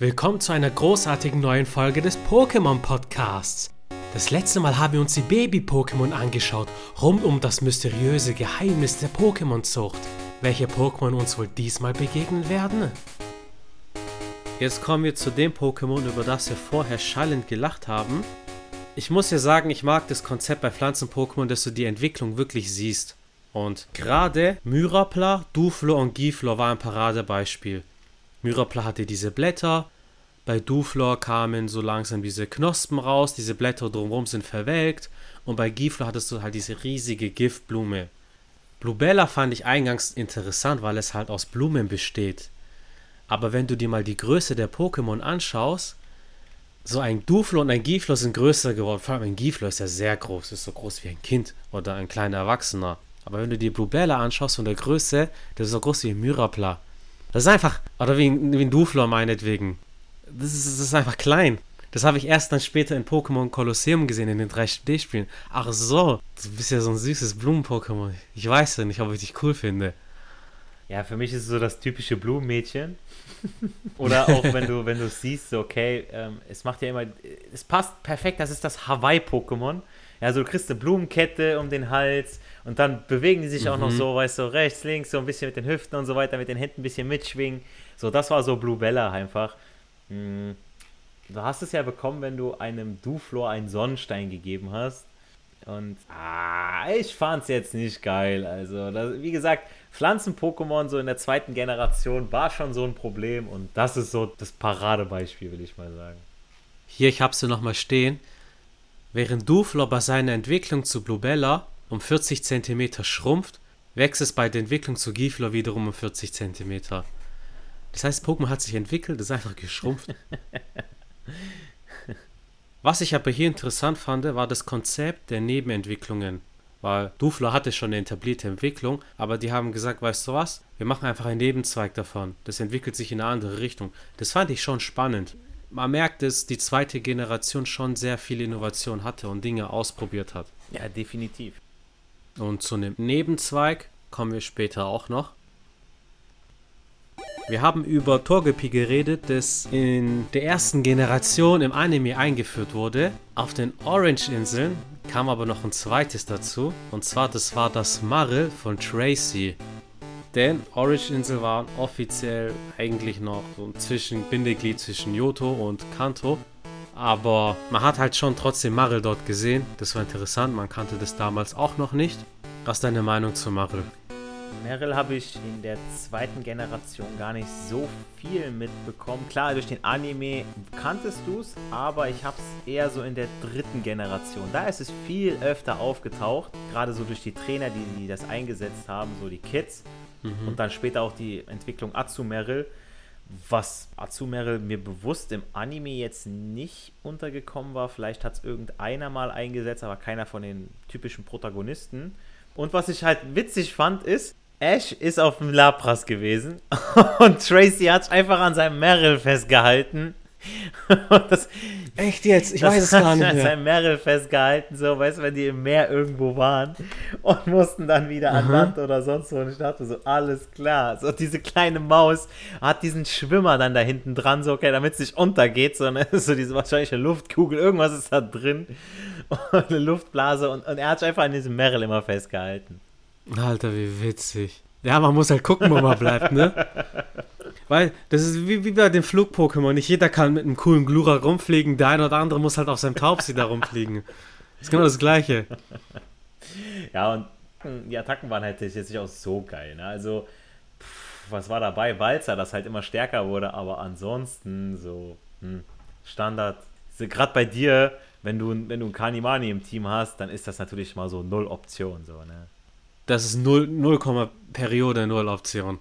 Willkommen zu einer großartigen neuen Folge des Pokémon Podcasts. Das letzte Mal haben wir uns die Baby-Pokémon angeschaut, rund um das mysteriöse Geheimnis der Pokémon-Zucht. Welche Pokémon uns wohl diesmal begegnen werden? Jetzt kommen wir zu dem Pokémon, über das wir vorher schallend gelacht haben. Ich muss ja sagen, ich mag das Konzept bei Pflanzen-Pokémon, dass du die Entwicklung wirklich siehst. Und gerade Myrapla, Duflo und Giflor war ein Paradebeispiel. Myrapla hatte diese Blätter, bei Duflor kamen so langsam diese Knospen raus, diese Blätter drumherum sind verwelkt und bei Giflor hattest du halt diese riesige Giftblume. Bluebella fand ich eingangs interessant, weil es halt aus Blumen besteht. Aber wenn du dir mal die Größe der Pokémon anschaust, so ein Duflo und ein Giflor sind größer geworden. Vor allem ein Giflor ist ja sehr groß, ist so groß wie ein Kind oder ein kleiner Erwachsener. Aber wenn du dir Bluebella anschaust von der Größe, das ist so groß wie ein Myrapla. Das ist einfach, oder wie, wie ein Duflor meinetwegen. Das ist, das ist einfach klein. Das habe ich erst dann später in Pokémon Colosseum gesehen, in den 3D-Spielen. Ach so, du bist ja so ein süßes Blumen-Pokémon. Ich weiß ja nicht, ob ich dich cool finde. Ja, für mich ist es so das typische Blumenmädchen. Oder auch wenn du, wenn du siehst, okay, ähm, es macht ja immer, es passt perfekt, das ist das Hawaii-Pokémon. Ja, so du kriegst eine Blumenkette um den Hals und dann bewegen die sich mhm. auch noch mhm. so, weißt du, so rechts, links, so ein bisschen mit den Hüften und so weiter, mit den Händen ein bisschen mitschwingen. So, das war so Blue Bella einfach. Hm. Du hast es ja bekommen, wenn du einem Duflor einen Sonnenstein gegeben hast. Und ah, ich fand's jetzt nicht geil. Also, das, wie gesagt, Pflanzen-Pokémon so in der zweiten Generation war schon so ein Problem und das ist so das Paradebeispiel, will ich mal sagen. Hier, ich hab's dir nochmal stehen. Während Duflor bei seiner Entwicklung zu Bluebella um 40 cm schrumpft, wächst es bei der Entwicklung zu Giflor wiederum um 40 cm. Das heißt, Pokémon hat sich entwickelt, ist einfach geschrumpft. Was ich aber hier interessant fand, war das Konzept der Nebenentwicklungen. Weil Duflo hatte schon eine etablierte Entwicklung, aber die haben gesagt, weißt du was, wir machen einfach einen Nebenzweig davon. Das entwickelt sich in eine andere Richtung. Das fand ich schon spannend. Man merkt, dass die zweite Generation schon sehr viel Innovation hatte und Dinge ausprobiert hat. Ja, definitiv. Und zu einem Nebenzweig kommen wir später auch noch. Wir haben über Togepi geredet, das in der ersten Generation im Anime eingeführt wurde. Auf den Orange-Inseln kam aber noch ein zweites dazu. Und zwar, das war das Maril von Tracy. Denn Orange-Insel war offiziell eigentlich noch so ein Zwischen Bindeglied zwischen Yoto und Kanto. Aber man hat halt schon trotzdem Maril dort gesehen. Das war interessant, man kannte das damals auch noch nicht. Was ist deine Meinung zu Maril? Meryl habe ich in der zweiten Generation gar nicht so viel mitbekommen. Klar, durch den Anime kanntest du es, aber ich habe es eher so in der dritten Generation. Da ist es viel öfter aufgetaucht, gerade so durch die Trainer, die, die das eingesetzt haben, so die Kids. Mhm. Und dann später auch die Entwicklung Azumeril. Was Azumeril mir bewusst im Anime jetzt nicht untergekommen war. Vielleicht hat es irgendeiner mal eingesetzt, aber keiner von den typischen Protagonisten. Und was ich halt witzig fand, ist, Ash ist auf dem Lapras gewesen und Tracy hat einfach an seinem Meryl festgehalten. Das, Echt jetzt? Ich weiß es gar nicht mehr. An seinem Meryl festgehalten, so, weißt du, wenn die im Meer irgendwo waren und mussten dann wieder an Land oder sonst wo. Und ich dachte so, alles klar. So, diese kleine Maus hat diesen Schwimmer dann da hinten dran, so, okay, damit es nicht untergeht, sondern so diese wahrscheinliche Luftkugel, irgendwas ist da drin. Und eine Luftblase und, und er hat sich einfach an diesem Meryl immer festgehalten. Alter, wie witzig. Ja, man muss halt gucken, wo man bleibt, ne? Weil das ist wie, wie bei den Flug-Pokémon. Nicht jeder kann mit einem coolen Glura rumfliegen. Der eine oder andere muss halt auf seinem Taubsi da rumfliegen. Das ist genau das Gleiche. Ja, und die Attacken waren halt jetzt nicht auch so geil. Ne? Also, pff, was war dabei? Walzer, das halt immer stärker wurde. Aber ansonsten so hm, Standard. Gerade bei dir, wenn du, wenn du einen Kanimani im Team hast, dann ist das natürlich mal so null Option. So, ne? Das ist 0, 0, Periode 0 Option.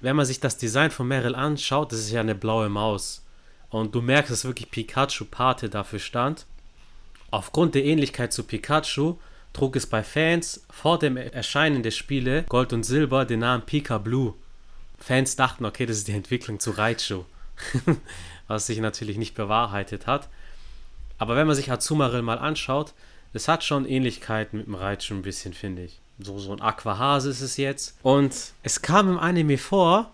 Wenn man sich das Design von Meryl anschaut, das ist ja eine blaue Maus. Und du merkst, dass wirklich Pikachu Pate dafür stand. Aufgrund der Ähnlichkeit zu Pikachu trug es bei Fans vor dem Erscheinen der Spiele Gold und Silber den Namen Pika Blue. Fans dachten, okay, das ist die Entwicklung zu Raichu. Was sich natürlich nicht bewahrheitet hat. Aber wenn man sich Azumarill mal anschaut, es hat schon Ähnlichkeiten mit dem Raichu ein bisschen, finde ich. So, so ein Aquahase ist es jetzt. Und es kam im Anime vor,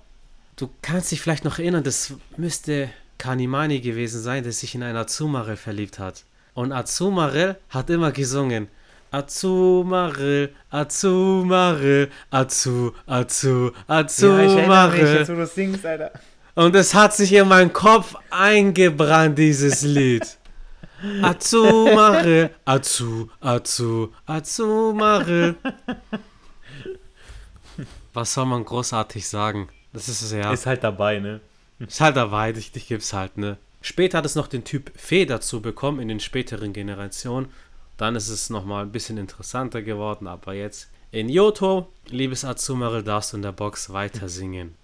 du kannst dich vielleicht noch erinnern, das müsste Kanimani gewesen sein, der sich in einen Azumarill verliebt hat. Und Azumarill hat immer gesungen. Azumarill, Azumarill, Azu, Azu, Azumarill. Ja, du singst, Alter. Und es hat sich in meinen Kopf eingebrannt, dieses Lied. Azumarill, Azu, Azu, Azumarill. Was soll man großartig sagen? Das ist es ja. Ist halt dabei, ne? Ist halt dabei, dich, dich gibt's halt, ne? Später hat es noch den Typ Fee dazu bekommen in den späteren Generationen. Dann ist es nochmal ein bisschen interessanter geworden, aber jetzt in Yoto, liebes Azumarill, darfst du in der Box weiter singen.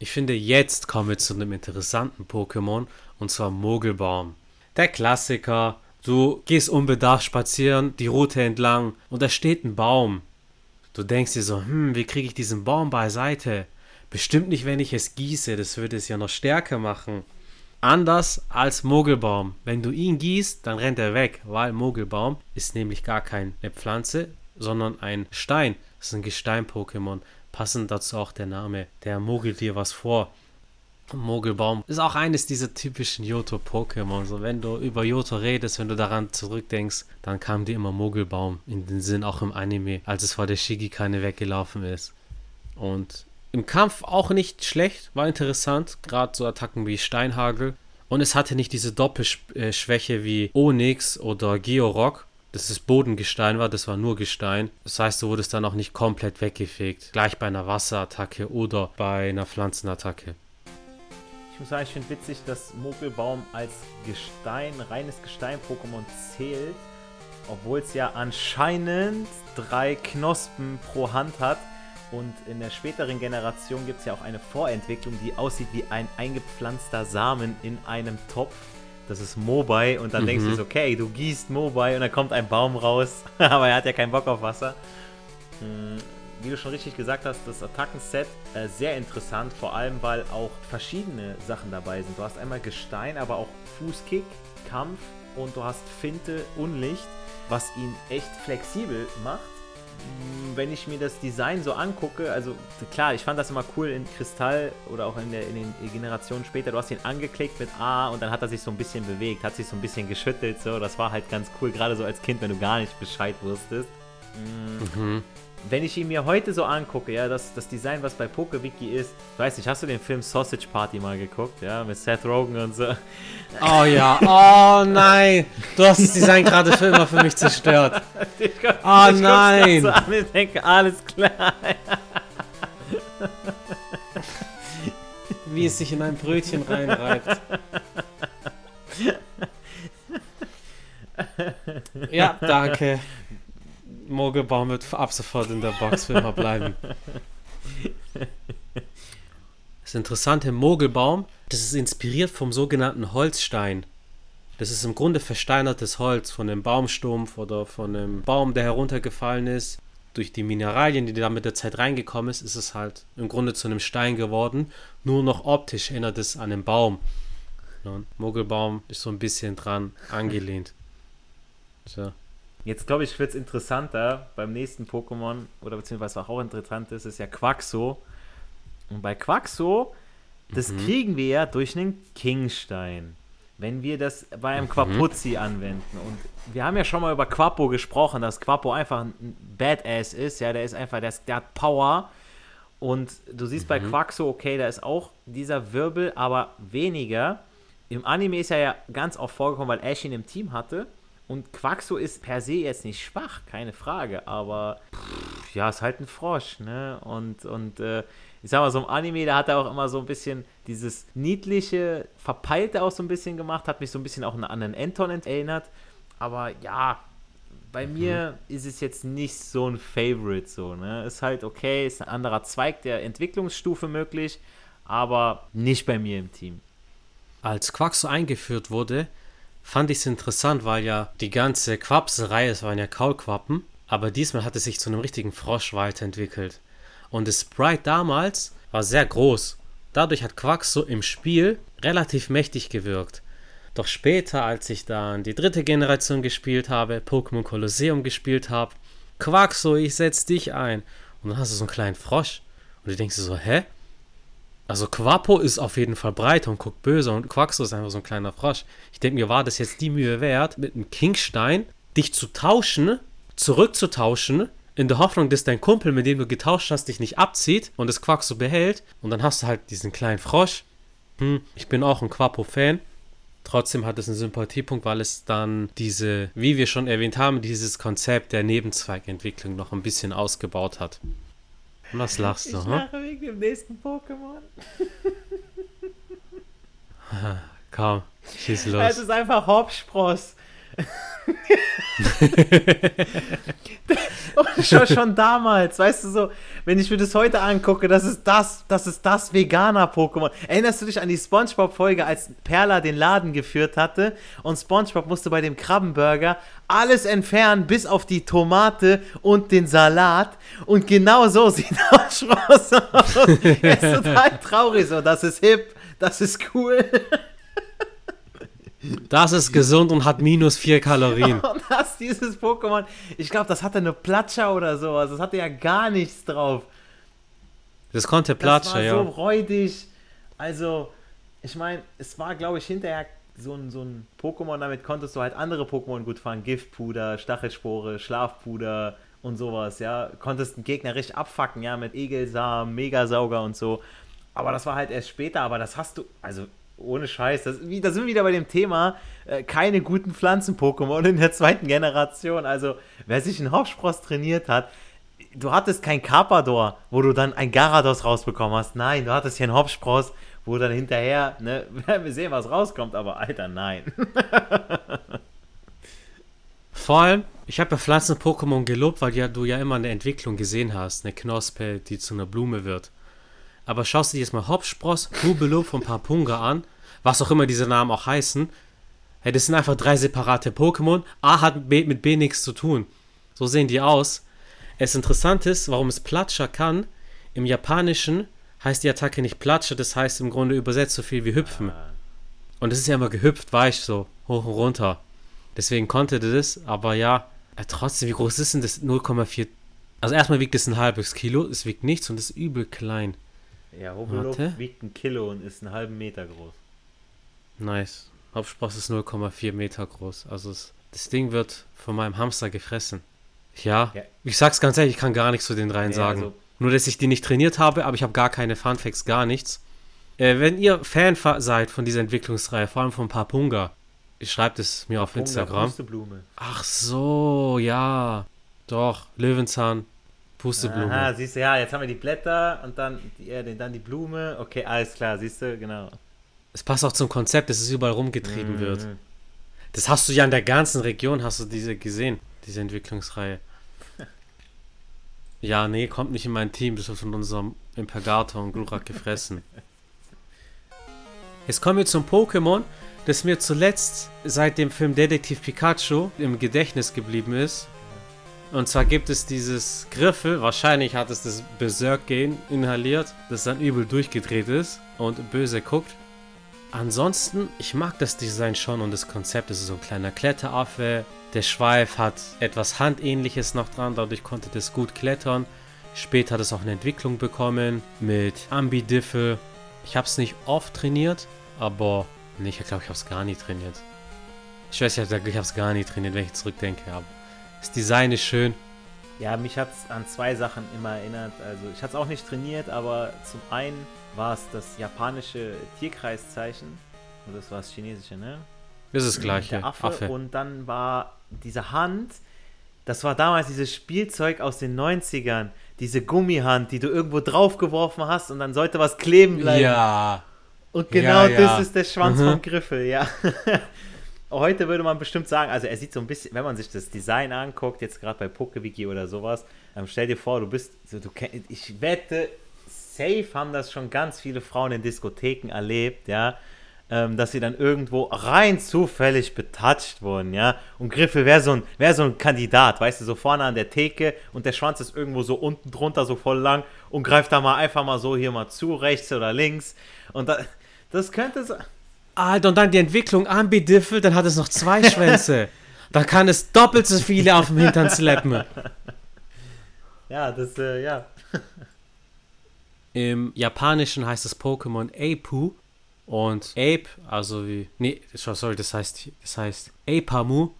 Ich finde, jetzt kommen wir zu einem interessanten Pokémon und zwar Mogelbaum. Der Klassiker, du gehst unbedarft spazieren, die Route entlang und da steht ein Baum. Du denkst dir so, hm, wie kriege ich diesen Baum beiseite? Bestimmt nicht, wenn ich es gieße, das würde es ja noch stärker machen. Anders als Mogelbaum. Wenn du ihn gießt, dann rennt er weg, weil Mogelbaum ist nämlich gar keine Pflanze, sondern ein Stein. Das ist ein Gestein-Pokémon. Passend dazu auch der Name. Der mogelt dir was vor. Mogelbaum ist auch eines dieser typischen Johto-Pokémon. So, wenn du über Johto redest, wenn du daran zurückdenkst, dann kam dir immer Mogelbaum in den Sinn, auch im Anime, als es vor der Shigikane weggelaufen ist. Und im Kampf auch nicht schlecht, war interessant, gerade so Attacken wie Steinhagel. Und es hatte nicht diese Doppelschwäche wie Onyx oder Georock, dass es Bodengestein war, das war nur Gestein. Das heißt, du wurdest dann auch nicht komplett weggefegt. Gleich bei einer Wasserattacke oder bei einer Pflanzenattacke. Ich muss sagen, ich finde witzig, dass Mogelbaum als Gestein, reines Gestein-Pokémon zählt, obwohl es ja anscheinend drei Knospen pro Hand hat. Und in der späteren Generation gibt es ja auch eine Vorentwicklung, die aussieht wie ein eingepflanzter Samen in einem Topf. Das ist Mobai und dann mhm. denkst du so, okay, du gießt Mobai und dann kommt ein Baum raus, aber er hat ja keinen Bock auf Wasser. Hm wie du schon richtig gesagt hast, das Attackenset äh, sehr interessant, vor allem weil auch verschiedene Sachen dabei sind. Du hast einmal Gestein, aber auch Fußkick, Kampf und du hast Finte, Unlicht, was ihn echt flexibel macht. Hm, wenn ich mir das Design so angucke, also klar, ich fand das immer cool in Kristall oder auch in, der, in den Generationen später. Du hast ihn angeklickt mit A und dann hat er sich so ein bisschen bewegt, hat sich so ein bisschen geschüttelt. So, das war halt ganz cool, gerade so als Kind, wenn du gar nicht Bescheid wusstest. Hm. Mhm wenn ich ihn mir heute so angucke, ja, das, das Design, was bei PokeWiki ist, ich weiß nicht, hast du den Film Sausage Party mal geguckt, ja, mit Seth Rogen und so? Oh ja, oh nein, du hast das Design gerade für immer für mich zerstört. Ich komm, oh ich nein. So an und denke, alles klar. Wie es sich in ein Brötchen reinreibt. Ja, danke. Mogelbaum wird ab sofort in der Box für immer bleiben. Das interessante Mogelbaum, das ist inspiriert vom sogenannten Holzstein. Das ist im Grunde versteinertes Holz von einem Baumstumpf oder von einem Baum, der heruntergefallen ist. Durch die Mineralien, die da mit der Zeit reingekommen ist, ist es halt im Grunde zu einem Stein geworden. Nur noch optisch erinnert es an einen Baum. Und Mogelbaum ist so ein bisschen dran angelehnt. So. Jetzt glaube ich, wird es interessanter beim nächsten Pokémon, oder beziehungsweise was auch interessant ist, ist ja Quaxo. Und bei Quaxo, das mhm. kriegen wir ja durch einen Kingstein. Wenn wir das bei einem mhm. Quapuzzi anwenden. Und wir haben ja schon mal über Quapo gesprochen, dass Quapo einfach ein Badass ist. Ja, der ist einfach, der, der hat Power. Und du siehst mhm. bei Quaxo, okay, da ist auch dieser Wirbel, aber weniger. Im Anime ist er ja ganz oft vorgekommen, weil Ash ihn im Team hatte. Und Quaxo ist per se jetzt nicht schwach, keine Frage, aber pff, ja, ist halt ein Frosch, ne? Und, und äh, ich sag mal, so im Anime, da hat er auch immer so ein bisschen dieses niedliche, verpeilte auch so ein bisschen gemacht, hat mich so ein bisschen auch an einen Anton erinnert. Aber ja, bei mhm. mir ist es jetzt nicht so ein Favorite, so, ne? Ist halt okay, ist ein anderer Zweig der Entwicklungsstufe möglich, aber nicht bei mir im Team. Als Quaxo eingeführt wurde, fand ich es interessant, weil ja die ganze Quapselreihe, es waren ja Kaulquappen, aber diesmal hat es sich zu einem richtigen Frosch weiterentwickelt. Und das Sprite damals war sehr groß. Dadurch hat Quaxo im Spiel relativ mächtig gewirkt. Doch später, als ich dann die dritte Generation gespielt habe, Pokémon Colosseum gespielt habe, Quaxo, ich setz dich ein. Und dann hast du so einen kleinen Frosch. Und du denkst so, hä? Also Quapo ist auf jeden Fall breiter und guckt böse und Quaxo ist einfach so ein kleiner Frosch. Ich denke mir, war das jetzt die Mühe wert, mit einem Kingstein dich zu tauschen, zurückzutauschen, in der Hoffnung, dass dein Kumpel, mit dem du getauscht hast, dich nicht abzieht und das Quaxo behält. Und dann hast du halt diesen kleinen Frosch. Hm, ich bin auch ein Quapo-Fan. Trotzdem hat es einen Sympathiepunkt, weil es dann diese, wie wir schon erwähnt haben, dieses Konzept der Nebenzweigentwicklung noch ein bisschen ausgebaut hat. Was lachst du? Ich lache wegen dem nächsten Pokémon. Komm, schieß los. Es ist einfach Hopspross. schon, schon damals, weißt du so, wenn ich mir das heute angucke, das ist das, das ist das Veganer-Pokémon. Erinnerst du dich an die Spongebob-Folge, als Perla den Laden geführt hatte und Spongebob musste bei dem Krabbenburger alles entfernen, bis auf die Tomate und den Salat. Und genau so sieht Schross aus. er ist total traurig so, das ist hip, das ist cool. Das ist gesund und hat minus 4 Kalorien. Und das, dieses Pokémon, ich glaube, das hatte eine Platscher oder sowas. Das hatte ja gar nichts drauf. Das konnte Platscher, ja. Das war so räudig. Also, ich meine, es war, glaube ich, hinterher so ein, so ein Pokémon, damit konntest du halt andere Pokémon gut fangen. Giftpuder, Stachelspore, Schlafpuder und sowas, ja. Konntest einen Gegner richtig abfacken, ja, mit Egelsamen, Megasauger und so. Aber das war halt erst später, aber das hast du, also ohne Scheiß, das, da sind wir wieder bei dem Thema, äh, keine guten Pflanzen-Pokémon in der zweiten Generation. Also, wer sich einen Hauptspross trainiert hat, du hattest kein Carpador, wo du dann ein Garados rausbekommen hast. Nein, du hattest hier einen Hopspross, wo dann hinterher, ne, werden wir sehen, was rauskommt, aber Alter, nein. Vor allem, ich habe ja Pflanzen-Pokémon gelobt, weil ja, du ja immer eine Entwicklung gesehen hast, eine Knospe, die zu einer Blume wird. Aber schaust du dir jetzt mal Hopspross, Hubelo von Papunga an, was auch immer diese Namen auch heißen. Hey, das sind einfach drei separate Pokémon. A hat B, mit B nichts zu tun. So sehen die aus. Es interessant ist, warum es Platscher kann. Im Japanischen heißt die Attacke nicht Platscher, das heißt im Grunde übersetzt so viel wie hüpfen. Und es ist ja immer gehüpft, weich so, hoch und runter. Deswegen konnte das, aber ja, äh, trotzdem, wie groß ist denn das? 0,4. Also erstmal wiegt es ein halbes Kilo, es wiegt nichts und ist übel klein. Ja, Hobelop wiegt ein Kilo und ist einen halben Meter groß. Nice. Hauptspross ist 0,4 Meter groß. Also es, das Ding wird von meinem Hamster gefressen. Ja, ja, ich sag's ganz ehrlich, ich kann gar nichts zu den dreien nee, sagen. Also Nur, dass ich die nicht trainiert habe, aber ich habe gar keine Funfacts, gar nichts. Äh, wenn ihr Fan seid von dieser Entwicklungsreihe, vor allem von Papunga, schreibt es mir auf Papunga, Instagram. Pusteblume. Ach so, ja. Doch, Löwenzahn, Pusteblume. Aha, siehst du, ja, jetzt haben wir die Blätter und dann die, äh, dann die Blume. Okay, alles klar, siehst du, genau. Es passt auch zum Konzept, dass es überall rumgetrieben mhm. wird. Das hast du ja in der ganzen Region, hast du diese gesehen, diese Entwicklungsreihe. ja, nee, kommt nicht in mein Team, das wird von unserem Impergator und Glurak gefressen. Jetzt kommen wir zum Pokémon, das mir zuletzt seit dem Film Detektiv Pikachu im Gedächtnis geblieben ist. Und zwar gibt es dieses Griffel, wahrscheinlich hat es das Berserk-Gen inhaliert, das dann übel durchgedreht ist und böse guckt. Ansonsten, ich mag das Design schon und das Konzept. Es ist so ein kleiner Kletteraffe. Der Schweif hat etwas Handähnliches noch dran, dadurch konnte das gut klettern. Später hat es auch eine Entwicklung bekommen mit Ambidiffel. Ich habe es nicht oft trainiert, aber ich glaube, ich habe es gar nicht trainiert. Ich weiß, ich habe es gar nicht trainiert, wenn ich zurückdenke. Aber das Design ist schön. Ja, mich hat es an zwei Sachen immer erinnert. Also ich hatte es auch nicht trainiert, aber zum einen war es das japanische Tierkreiszeichen. Und das war das chinesische, ne? Das ist das gleiche. Der Affe. Affe. Und dann war diese Hand, das war damals dieses Spielzeug aus den 90ern. Diese Gummihand, die du irgendwo draufgeworfen hast und dann sollte was kleben bleiben. Ja. Und genau ja, ja. das ist der Schwanz mhm. vom Griffel, ja. Heute würde man bestimmt sagen, also er sieht so ein bisschen, wenn man sich das Design anguckt, jetzt gerade bei PokeWiki oder sowas, ähm, stell dir vor, du bist, so, du, ich wette, safe haben das schon ganz viele Frauen in Diskotheken erlebt, ja, ähm, dass sie dann irgendwo rein zufällig betatscht wurden, ja. Und Griffel wäre so, ein, wär so ein Kandidat, weißt du, so vorne an der Theke und der Schwanz ist irgendwo so unten drunter, so voll lang und greift da mal einfach mal so hier mal zu, rechts oder links. Und da, das könnte so. Alter, und dann die Entwicklung Ambidiffel, dann hat es noch zwei Schwänze. da kann es doppelt so viele auf dem Hintern slappen. Ja, das, äh, ja. Im Japanischen heißt das Pokémon Apu und Ape, also wie, nee, sorry, das heißt, das heißt Apamu.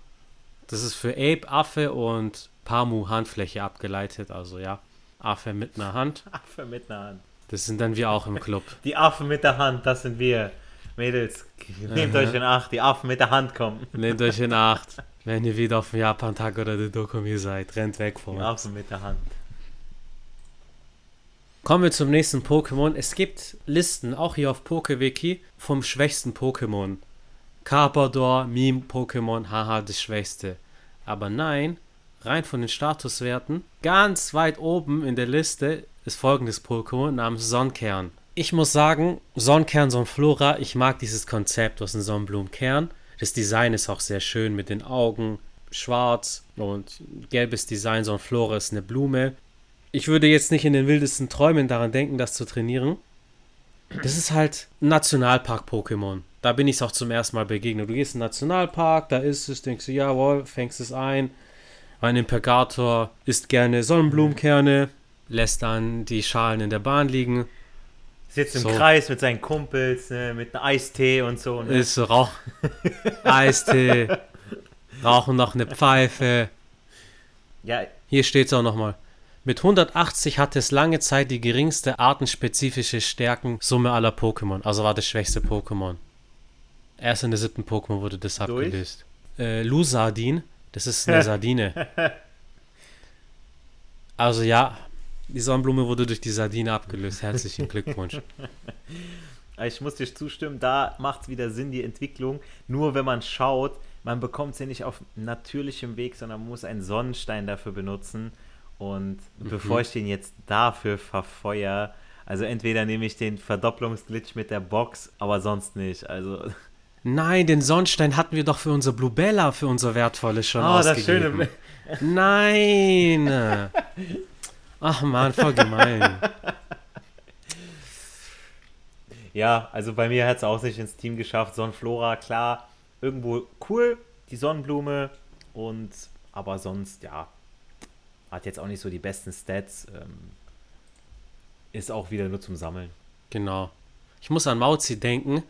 Das ist für Ape Affe und Pamu Handfläche abgeleitet, also ja, Affe mit einer Hand. Affe mit einer Hand. Das sind dann wir auch im Club. Die Affen mit der Hand, das sind wir. Mädels, nehmt euch in Acht, die Affen mit der Hand kommen. Nehmt euch in Acht, wenn ihr wieder auf dem Japan-Tag oder der Dokumi seid. Rennt weg von Die uns. Affen mit der Hand. Kommen wir zum nächsten Pokémon. Es gibt Listen, auch hier auf PokeWiki, vom schwächsten Pokémon. Carpador, Meme-Pokémon, haha, das schwächste. Aber nein, rein von den Statuswerten, ganz weit oben in der Liste ist folgendes Pokémon namens Sonnenkern. Ich muss sagen, Sonnenkern, Sonnenflora, ich mag dieses Konzept aus dem Sonnenblumenkern. Das Design ist auch sehr schön mit den Augen, schwarz und gelbes Design. Sonnenflora ist eine Blume. Ich würde jetzt nicht in den wildesten Träumen daran denken, das zu trainieren. Das ist halt Nationalpark-Pokémon. Da bin ich es auch zum ersten Mal begegnet. Du gehst in den Nationalpark, da ist es, denkst du, jawohl, fängst es ein. Ein Impergator isst gerne Sonnenblumenkerne, lässt dann die Schalen in der Bahn liegen. Sitzt im So. Kreis mit seinen Kumpels, ne, mit einem Eistee und so. Ne? Ist so Rauch, Eistee, rauchen noch eine Pfeife. Ja, Hier steht es auch nochmal. Mit 180 hatte es lange Zeit die geringste artenspezifische Stärkensumme aller Pokémon. Also war das schwächste Pokémon. Erst in der siebten Pokémon wurde das Durch? abgelöst. Äh, Lusardin, das ist eine Sardine. Also ja, die Sonnenblume wurde durch die Sardine abgelöst. Herzlichen Glückwunsch. ich muss dir zustimmen, da macht es wieder Sinn, die Entwicklung. Nur wenn man schaut, man bekommt ja nicht auf natürlichem Weg, sondern man muss einen Sonnenstein dafür benutzen. Und bevor ich den jetzt dafür verfeuer, also entweder nehme ich den Verdopplungsglitch mit der Box, aber sonst nicht. Also, Nein, den Sonnenstein hatten wir doch für unser Bluebella, für unser wertvolles schon oh, das ausgegeben. schöne. Nein! Ach man, voll gemein. Ja, also bei mir hat es auch nicht ins Team geschafft. Sonnenflora, klar, irgendwo cool, die Sonnenblume. Und aber sonst, ja, hat jetzt auch nicht so die besten Stats. Ähm, ist auch wieder nur zum Sammeln. Genau. Ich muss an Mauzi denken.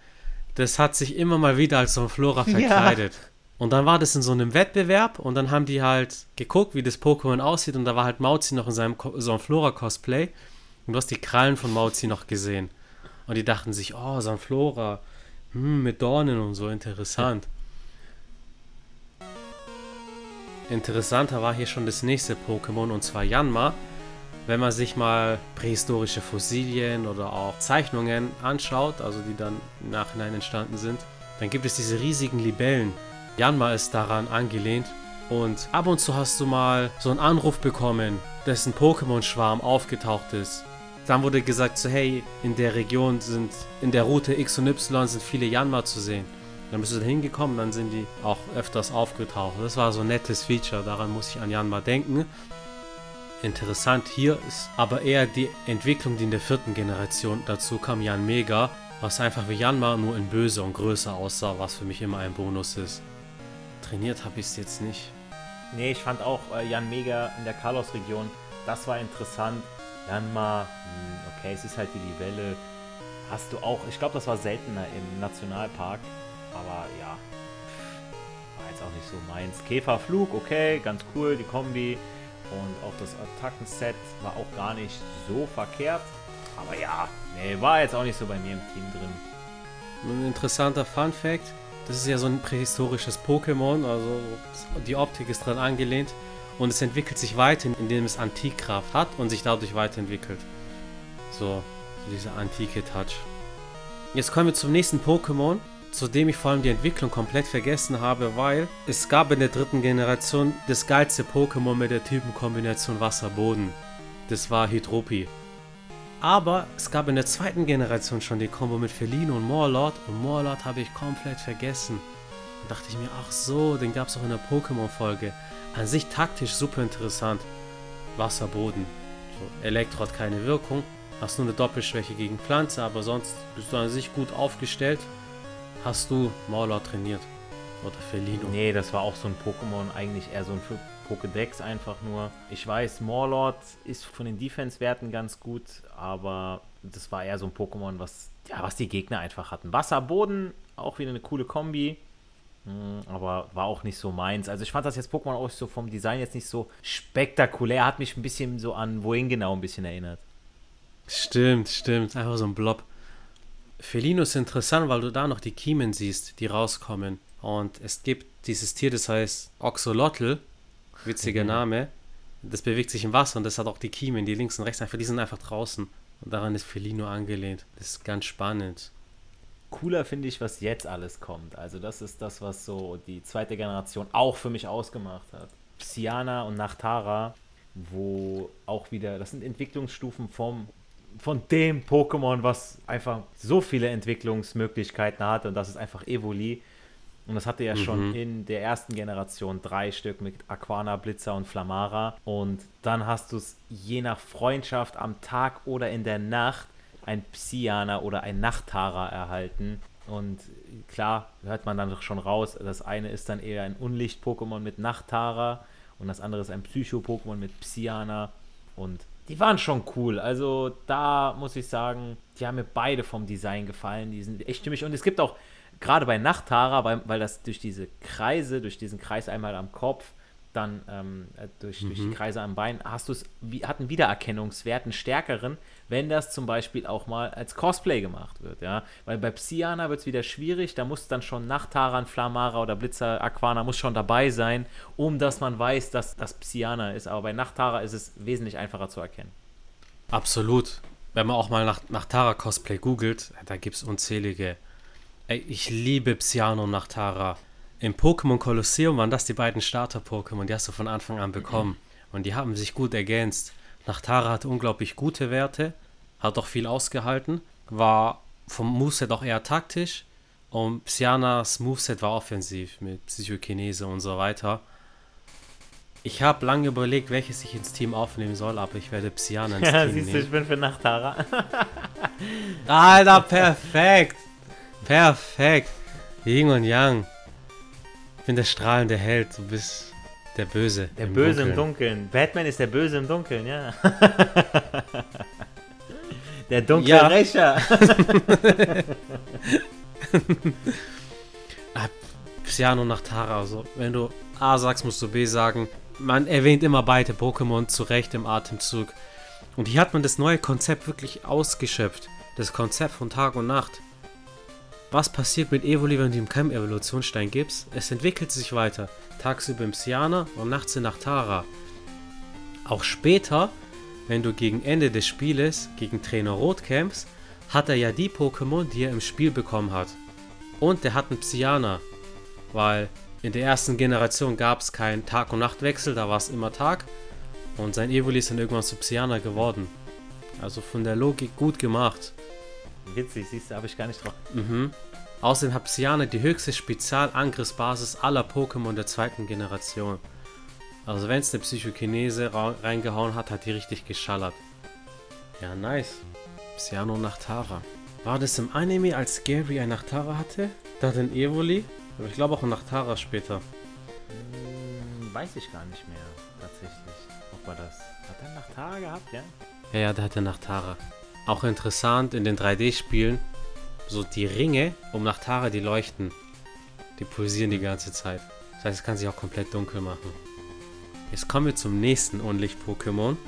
Das hat sich immer mal wieder als so ein Flora verkleidet. Und dann war das in so einem Wettbewerb und dann haben die halt geguckt, wie das Pokémon aussieht und da war halt Mauzi noch in seinem Ko so ein Flora-Cosplay und du hast die Krallen von Mauzi noch gesehen. Und die dachten sich, oh, so ein Flora, hm, mit Dornen und so, interessant. Interessanter war hier schon das nächste Pokémon und zwar Yanma. Wenn man sich mal prähistorische Fossilien oder auch Zeichnungen anschaut, also die dann im Nachhinein entstanden sind, dann gibt es diese riesigen Libellen. Yanma ist daran angelehnt und ab und zu hast du mal so einen Anruf bekommen, dass ein Pokémon-Schwarm aufgetaucht ist. Dann wurde gesagt, so hey, in der Region sind, in der Route X und Y sind viele Yanma zu sehen. Dann bist du da hingekommen, dann sind die auch öfters aufgetaucht. Das war so ein nettes Feature, daran muss ich an Yanma denken. Interessant hier ist aber eher die Entwicklung, die in der vierten Generation dazu kam, Jan Mega, was einfach wie Yanma nur in böse und größer aussah, was für mich immer ein Bonus ist. Trainiert habe ich es jetzt nicht. Nee, ich fand auch äh, Jan Mega in der Carlos-Region, das war interessant. Janma, hm, okay, es ist halt die Libelle. Hast du auch, ich glaube, das war seltener im Nationalpark, aber ja, war jetzt auch nicht so meins. Käferflug, okay, ganz cool, die Kombi. Und auch das Attackenset war auch gar nicht so verkehrt. Aber ja, nee, war jetzt auch nicht so bei mir im Team drin. Ein interessanter Fun Fact: Das ist ja so ein prähistorisches Pokémon, also die Optik ist dran angelehnt und es entwickelt sich weiter, indem es Antikkraft hat und sich dadurch weiterentwickelt. So, so dieser antike Touch. Jetzt kommen wir zum nächsten Pokémon, zu dem ich vor allem die Entwicklung komplett vergessen habe, weil es gab in der dritten Generation das geilste Pokémon mit der Typenkombination Wasser-Boden. Das war Hydropi. Aber es gab in der zweiten Generation schon die Kombo mit Felino und Morlord und Morlord habe ich komplett vergessen. Da dachte ich mir, ach so, den gab es auch in der Pokémon-Folge. An sich taktisch super interessant. Wasser, Boden. So, Elektro hat keine Wirkung. Hast nur eine Doppelschwäche gegen Pflanze, aber sonst bist du an sich gut aufgestellt. Hast du Morlord trainiert? Oder Felino? Nee, das war auch so ein Pokémon, eigentlich eher so ein Pokédex einfach nur. Ich weiß, Morlord ist von den Defense-Werten ganz gut, aber das war eher so ein Pokémon, was, ja, was die Gegner einfach hatten. Wasser, Boden, auch wieder eine coole Kombi. Hm, aber war auch nicht so meins. Also ich fand das jetzt Pokémon auch so vom Design jetzt nicht so spektakulär. Hat mich ein bisschen so an wohin genau ein bisschen erinnert. Stimmt, stimmt. Einfach so ein Blob. Felino ist interessant, weil du da noch die Kiemen siehst, die rauskommen. Und es gibt dieses Tier, das heißt Oxolotl. Witziger mhm. Name. Das bewegt sich im Wasser und das hat auch die Kiemen, die links und rechts einfach, die sind einfach draußen. Und daran ist Felino angelehnt. Das ist ganz spannend. Cooler finde ich, was jetzt alles kommt. Also das ist das, was so die zweite Generation auch für mich ausgemacht hat. Psyana und Nachtara, wo auch wieder, das sind Entwicklungsstufen vom von dem Pokémon, was einfach so viele Entwicklungsmöglichkeiten hat und das ist einfach Evoli. Und das hatte ja mhm. schon in der ersten Generation drei Stück mit Aquana, Blitzer und Flamara. Und dann hast du es je nach Freundschaft am Tag oder in der Nacht ein Psyana oder ein Nachtara erhalten. Und klar, hört man dann doch schon raus, das eine ist dann eher ein Unlicht-Pokémon mit Nachtara und das andere ist ein Psycho-Pokémon mit Psyana. Und die waren schon cool. Also da muss ich sagen, die haben mir beide vom Design gefallen. Die sind echt stimmig. Und es gibt auch gerade bei Nachttara, weil, weil das durch diese Kreise, durch diesen Kreis einmal am Kopf, dann ähm, äh, durch, mhm. durch die mhm. Kreise am Bein, hast du es, wie, hat einen Wiedererkennungswert, einen stärkeren, wenn das zum Beispiel auch mal als Cosplay gemacht wird, ja. Weil bei Psyana wird es wieder schwierig, da muss dann schon Nachttaran, Flamara oder Blitzer Aquana muss schon dabei sein, um dass man weiß, dass das Psyana ist. Aber bei Nachtara ist es wesentlich einfacher zu erkennen. Absolut. Wenn man auch mal nach, nach Tara Cosplay googelt, da gibt es unzählige Ey, ich liebe Psyano und Nachtara. Im Pokémon Kolosseum waren das die beiden Starter-Pokémon, die hast du von Anfang an bekommen. Und die haben sich gut ergänzt. Nachtara hatte unglaublich gute Werte, hat auch viel ausgehalten, war vom Moveset auch eher taktisch. Und Psyanas Moveset war offensiv mit Psychokinese und so weiter. Ich habe lange überlegt, welches ich ins Team aufnehmen soll, aber ich werde Psyana ins ja, Team siehst nehmen. du, ich bin für Nachtara. Alter, perfekt! Perfekt. Yin und Yang. Ich bin der strahlende Held. Du bist der Böse. Der im Böse Dunkeln. im Dunkeln. Batman ist der Böse im Dunkeln, ja. der dunkle ja. Rächer. ah, Psyano nach Tara. Also, wenn du A sagst, musst du B sagen. Man erwähnt immer beide Pokémon zu Recht im Atemzug. Und hier hat man das neue Konzept wirklich ausgeschöpft. Das Konzept von Tag und Nacht. Was passiert mit Evoli, wenn du ihm keinen Evolutionsstein gibst? Es entwickelt sich weiter. Tagsüber im Siana und nachts in Nachtara. Auch später, wenn du gegen Ende des Spieles gegen Trainer Rot kämpfst, hat er ja die Pokémon, die er im Spiel bekommen hat. Und er hat einen Psyana. Weil in der ersten Generation gab es keinen Tag- und Nachtwechsel, da war es immer Tag. Und sein Evoli ist dann irgendwann zu Psyana geworden. Also von der Logik gut gemacht. Witzig, siehst du, habe ich gar nicht drauf. Mhm. Außerdem hat Psyane die höchste Spezialangriffsbasis aller Pokémon der zweiten Generation. Also wenn es eine Psychokinese reingehauen hat, hat die richtig geschallert. Ja, nice. Psyano Nachtara. War das im Anime, als Gary ein Nachtara hatte? Dann ein Evoli? Aber ich glaube auch ein Nachtara später. Hm, weiß ich gar nicht mehr, tatsächlich. Ob er das. Hat er Nachtara gehabt, ja? Ja, ja, der hatte Nachtara. Auch interessant in den 3D-Spielen, so die Ringe um Nachtara, die leuchten. Die pulsieren die ganze Zeit. Das heißt, es kann sich auch komplett dunkel machen. Jetzt kommen wir zum nächsten Unlicht-Pokémon.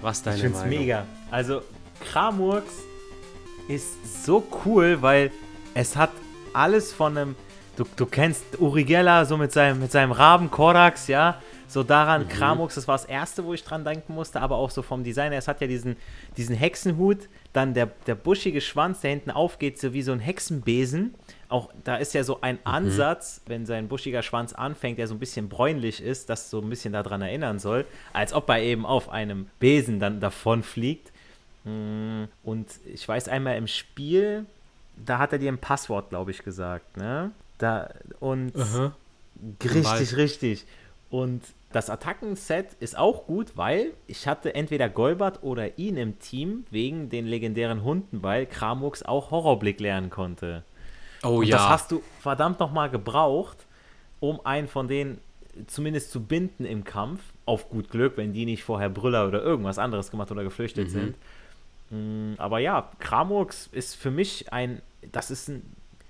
Was deine ich find's Meinung? mega. Also, Kramurks ist so cool, weil es hat alles von einem. Du, du kennst Urigella so mit seinem, mit seinem Raben Korax, ja. So daran, mhm. Kramux, das war das erste, wo ich dran denken musste, aber auch so vom Design. Es hat ja diesen, diesen Hexenhut, dann der, der buschige Schwanz, der hinten aufgeht, so wie so ein Hexenbesen. Auch da ist ja so ein mhm. Ansatz, wenn sein buschiger Schwanz anfängt, der so ein bisschen bräunlich ist, das so ein bisschen daran erinnern soll, als ob er eben auf einem Besen dann davon fliegt. Mm, und ich weiß einmal im Spiel, da hat er dir ein Passwort, glaube ich, gesagt, ne? Da, und Aha. richtig, richtig. Und das Attackenset ist auch gut, weil ich hatte entweder Golbert oder ihn im Team wegen den legendären Hunden, weil Kramux auch Horrorblick lernen konnte. Oh Und ja. Das hast du verdammt nochmal gebraucht, um einen von denen zumindest zu binden im Kampf. Auf gut Glück, wenn die nicht vorher Brüller oder irgendwas anderes gemacht oder geflüchtet mhm. sind. Mm, aber ja, Kramux ist für mich ein, das ist ein,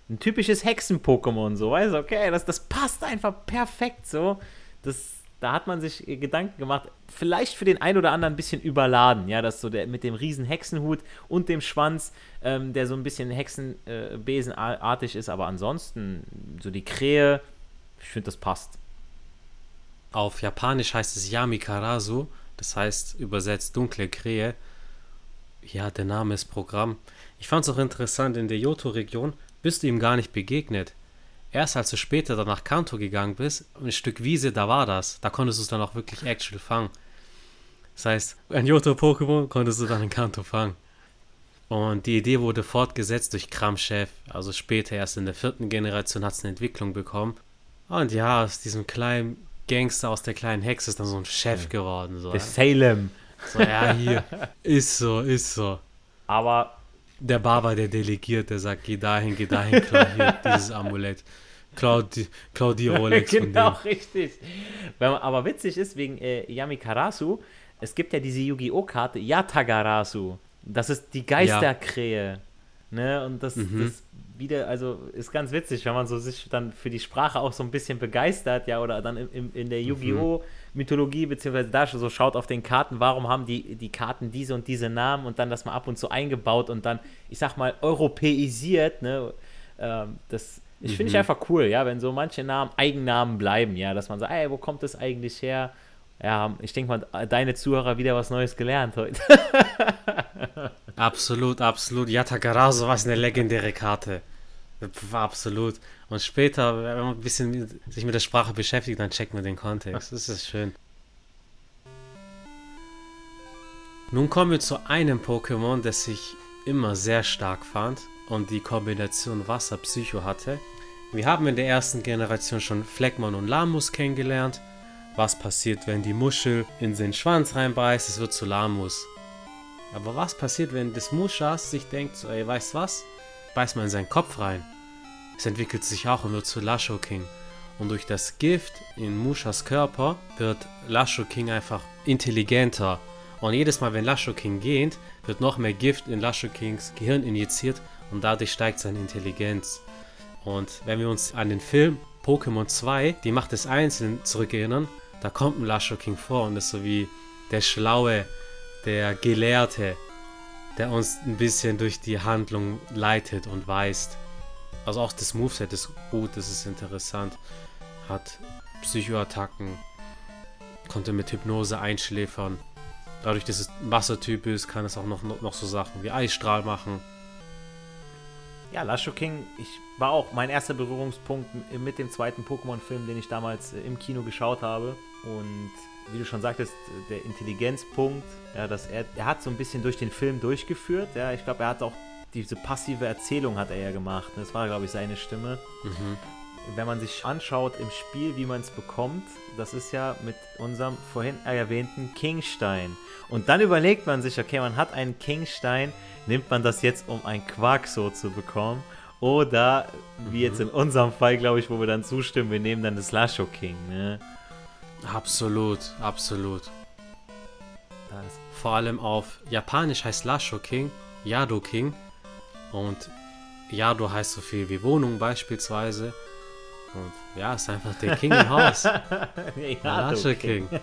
ein typisches Hexen-Pokémon, so, weißt du, okay, das, das passt einfach perfekt so. Das, da hat man sich Gedanken gemacht, vielleicht für den einen oder anderen ein bisschen überladen, ja, das so der mit dem riesen Hexenhut und dem Schwanz, ähm, der so ein bisschen Hexenbesenartig äh, ist, aber ansonsten so die Krähe, ich finde, das passt. Auf Japanisch heißt es Yamikarasu, das heißt übersetzt dunkle Krähe. Ja, der Name ist Programm. Ich fand es auch interessant, in der Johto-Region bist du ihm gar nicht begegnet. Erst als du später dann nach Kanto gegangen bist, ein Stück Wiese, da war das. Da konntest du es dann auch wirklich actual fangen. Das heißt, ein Johto-Pokémon konntest du dann in Kanto fangen. Und die Idee wurde fortgesetzt durch Kramchef. Also später, erst in der vierten Generation, hat es eine Entwicklung bekommen. Und ja, aus diesem kleinen Gangster, aus der kleinen Hexe ist dann so ein Chef geworden. So. Der Salem. So, ja, hier. ist so, ist so. Aber der Baba, der delegiert, der sagt, geh dahin, geh dahin, klau hier dieses Amulett. Klau die, klau die Rolex genau, richtig. Aber witzig ist, wegen äh, Yamikarasu, es gibt ja diese Yu-Gi-Oh! Karte Yatagarasu. Das ist die Geisterkrähe. Ja. Ne? Und das, mhm. das wieder, also ist ganz witzig, wenn man so sich dann für die Sprache auch so ein bisschen begeistert, ja, oder dann in, in der Yu-Gi-Oh! Mhm. Mythologie, beziehungsweise da so schaut auf den Karten, warum haben die, die Karten diese und diese Namen und dann das mal ab und zu eingebaut und dann, ich sag mal, europäisiert, ne? Ähm, das ich finde ich mhm. einfach cool, ja, wenn so manche Namen Eigennamen bleiben, ja, dass man sagt, ey, wo kommt das eigentlich her? Ja, ich denke mal, deine Zuhörer wieder was Neues gelernt heute. absolut, absolut. Yatagarasu war eine legendäre Karte. Absolut. Und später, wenn man ein bisschen sich mit der Sprache beschäftigt, dann checkt man den Kontext. Das ist schön. Nun kommen wir zu einem Pokémon, das ich immer sehr stark fand und die Kombination Wasser-Psycho hatte. Wir haben in der ersten Generation schon Fleckmon und Lamus kennengelernt. Was passiert, wenn die Muschel in den Schwanz reinbeißt? Es wird zu Lamus. Aber was passiert, wenn das Muschas sich denkt, so, ey, weißt was? beißt man in seinen Kopf rein. Es entwickelt sich auch nur zu Lasho King. Und durch das Gift in Mushas Körper wird Lasho King einfach intelligenter. Und jedes Mal, wenn Lasho King geht, wird noch mehr Gift in Lasho Kings Gehirn injiziert und dadurch steigt seine Intelligenz. Und wenn wir uns an den Film Pokémon 2, die Macht des Einzelnen, zurückerinnern, da kommt ein Lasho King vor und ist so wie der Schlaue, der Gelehrte, der uns ein bisschen durch die Handlung leitet und weist. Also auch das Moveset ist gut, das ist interessant. Hat Psychoattacken, konnte mit Hypnose einschläfern. Dadurch, dass es Wassertyp ist, kann es auch noch, noch so Sachen wie Eisstrahl machen. Ja, Lasho King, ich war auch mein erster Berührungspunkt mit dem zweiten Pokémon-Film, den ich damals äh, im Kino geschaut habe. Und wie du schon sagtest, der Intelligenzpunkt, ja, dass er, er hat so ein bisschen durch den Film durchgeführt. Ja, ich glaube, er hat auch diese passive Erzählung hat er ja gemacht. Das war, glaube ich, seine Stimme. Mhm. Wenn man sich anschaut im Spiel, wie man es bekommt, das ist ja mit unserem vorhin erwähnten Kingstein. Und dann überlegt man sich, okay, man hat einen Kingstein, nimmt man das jetzt, um ein Quarkso zu bekommen? Oder, wie mhm. jetzt in unserem Fall, glaube ich, wo wir dann zustimmen, wir nehmen dann das Lasho King, ne? Absolut, absolut. Vor allem auf Japanisch heißt Lasho King Yado King und Yado heißt so viel wie Wohnung beispielsweise. Und ja, ist einfach der King im Haus. Lasho King.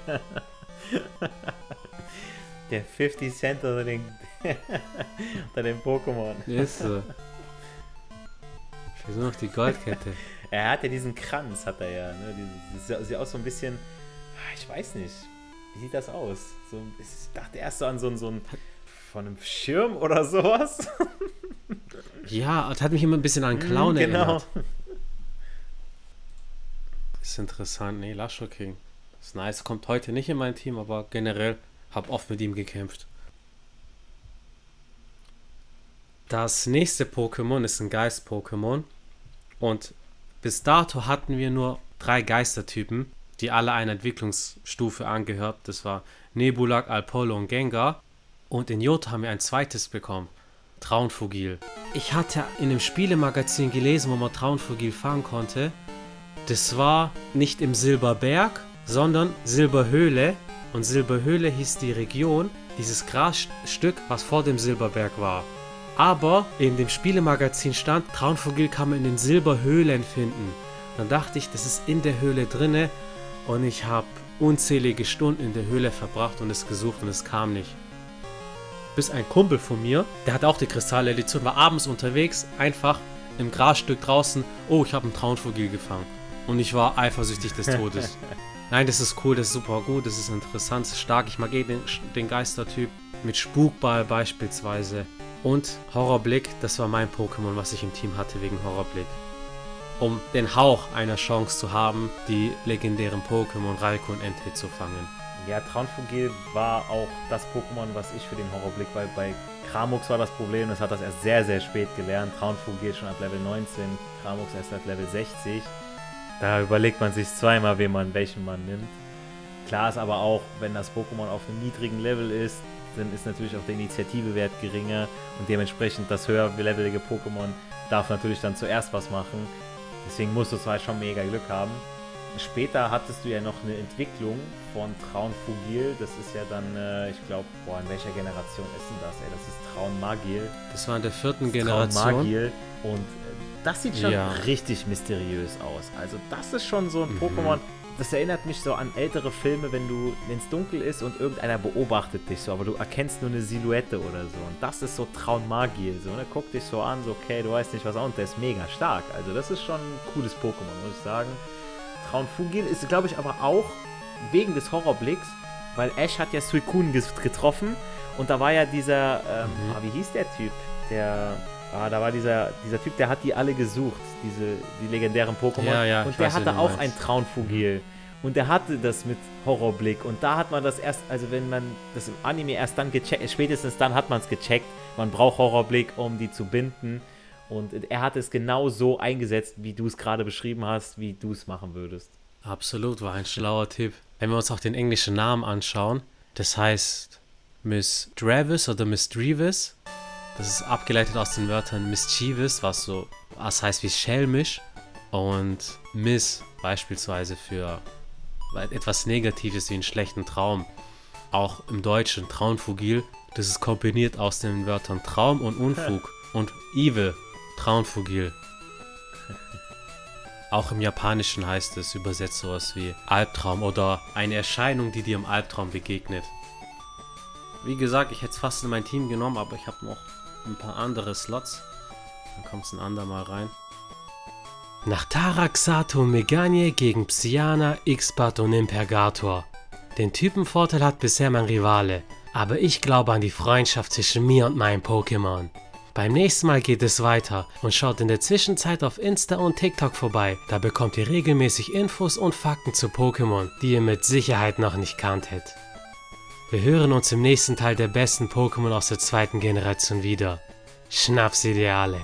der 50 Cent unter den, unter den Pokémon. Ist so. Ich will noch die Goldkette. er hat ja diesen Kranz, hat er ja. Ne? Das sieht auch so ein bisschen ich weiß nicht. Wie sieht das aus? So, ich dachte erst so an so, so ein von einem Schirm oder sowas. ja, das hat mich immer ein bisschen an Clown mm, genau. erinnert. Ist interessant. Nee, Lasho King. Ist nice. Kommt heute nicht in mein Team, aber generell habe oft mit ihm gekämpft. Das nächste Pokémon ist ein Geist-Pokémon. Und bis dato hatten wir nur drei Geistertypen die alle einer Entwicklungsstufe angehört. Das war Nebulak, Alpolo und Gengar. Und in Jota haben wir ein zweites bekommen. Traunfugil. Ich hatte in dem Spielemagazin gelesen, wo man Traunfugil fahren konnte. Das war nicht im Silberberg, sondern Silberhöhle. Und Silberhöhle hieß die Region, dieses Grasstück, was vor dem Silberberg war. Aber in dem Spielemagazin stand, Traunvogel kann man in den Silberhöhlen finden. Dann dachte ich, das ist in der Höhle drinne und ich habe unzählige Stunden in der Höhle verbracht und es gesucht und es kam nicht. Bis ein Kumpel von mir, der hat auch die Kristalledition, war abends unterwegs, einfach im Grasstück draußen, oh, ich habe einen Traunvogel gefangen. Und ich war eifersüchtig des Todes. Nein, das ist cool, das ist super gut, das ist interessant, das ist stark. Ich mag eh den, den Geistertyp. Mit Spukball beispielsweise. Und Horrorblick, das war mein Pokémon, was ich im Team hatte wegen Horrorblick. Um den Hauch einer Chance zu haben, die legendären Pokémon Raikou und Entei zu fangen. Ja, Traunfugil war auch das Pokémon, was ich für den Horrorblick, weil bei Kramux war das Problem, das hat das erst sehr, sehr spät gelernt. Traunfugil schon ab Level 19, Kramux erst ab Level 60. Da überlegt man sich zweimal, wen man, welchen man nimmt. Klar ist aber auch, wenn das Pokémon auf einem niedrigen Level ist, dann ist natürlich auch der Initiativewert geringer und dementsprechend das höher levelige Pokémon darf natürlich dann zuerst was machen. Deswegen musst du zwar schon mega Glück haben. Später hattest du ja noch eine Entwicklung von Traunfugil. Das ist ja dann, äh, ich glaube, boah, in welcher Generation ist denn das? Ey, das ist Traunmagil. Das war in der vierten Generation. Traunmagil. Und äh, das sieht schon ja. richtig mysteriös aus. Also das ist schon so ein mhm. Pokémon, das erinnert mich so an ältere Filme, wenn du, wenn es dunkel ist und irgendeiner beobachtet dich so, aber du erkennst nur eine Silhouette oder so. Und das ist so Traummagie. So, ne? Guck dich so an, so, okay, du weißt nicht was auch, und der ist mega stark. Also das ist schon ein cooles Pokémon, muss ich sagen. Traunfugil ist, glaube ich, aber auch wegen des Horrorblicks, weil Ash hat ja Suicune getroffen und da war ja dieser, ähm, mhm. ah, wie hieß der Typ? Der, ah, da war dieser, dieser Typ, der hat die alle gesucht, diese, die legendären Pokémon. Ja, ja, und der hatte auch ein Traunfugil. Mhm. Und der hatte das mit Horrorblick. Und da hat man das erst, also wenn man das im Anime erst dann gecheckt, spätestens dann hat man es gecheckt. Man braucht Horrorblick, um die zu binden. Und er hat es genau so eingesetzt, wie du es gerade beschrieben hast, wie du es machen würdest. Absolut, war ein schlauer Tipp. Wenn wir uns auch den englischen Namen anschauen, das heißt Miss Dravis oder Miss Drevis. Das ist abgeleitet aus den Wörtern mischievous, was so was heißt wie schelmisch. Und Miss beispielsweise für etwas Negatives wie einen schlechten Traum. Auch im Deutschen Traunfugil, das ist kombiniert aus den Wörtern Traum und Unfug und Evil, Traunfugil. Auch im Japanischen heißt es übersetzt sowas wie Albtraum oder eine Erscheinung, die dir im Albtraum begegnet. Wie gesagt, ich hätte es fast in mein Team genommen, aber ich habe noch ein paar andere Slots. Dann kommt es ein andermal rein. Nach Taraxato Meganie gegen Psyana, Xbat und Impergator. Den Typenvorteil hat bisher mein Rivale, aber ich glaube an die Freundschaft zwischen mir und meinem Pokémon. Beim nächsten Mal geht es weiter und schaut in der Zwischenzeit auf Insta und TikTok vorbei. Da bekommt ihr regelmäßig Infos und Fakten zu Pokémon, die ihr mit Sicherheit noch nicht kanntet. Wir hören uns im nächsten Teil der besten Pokémon aus der zweiten Generation wieder. Schnapsideale.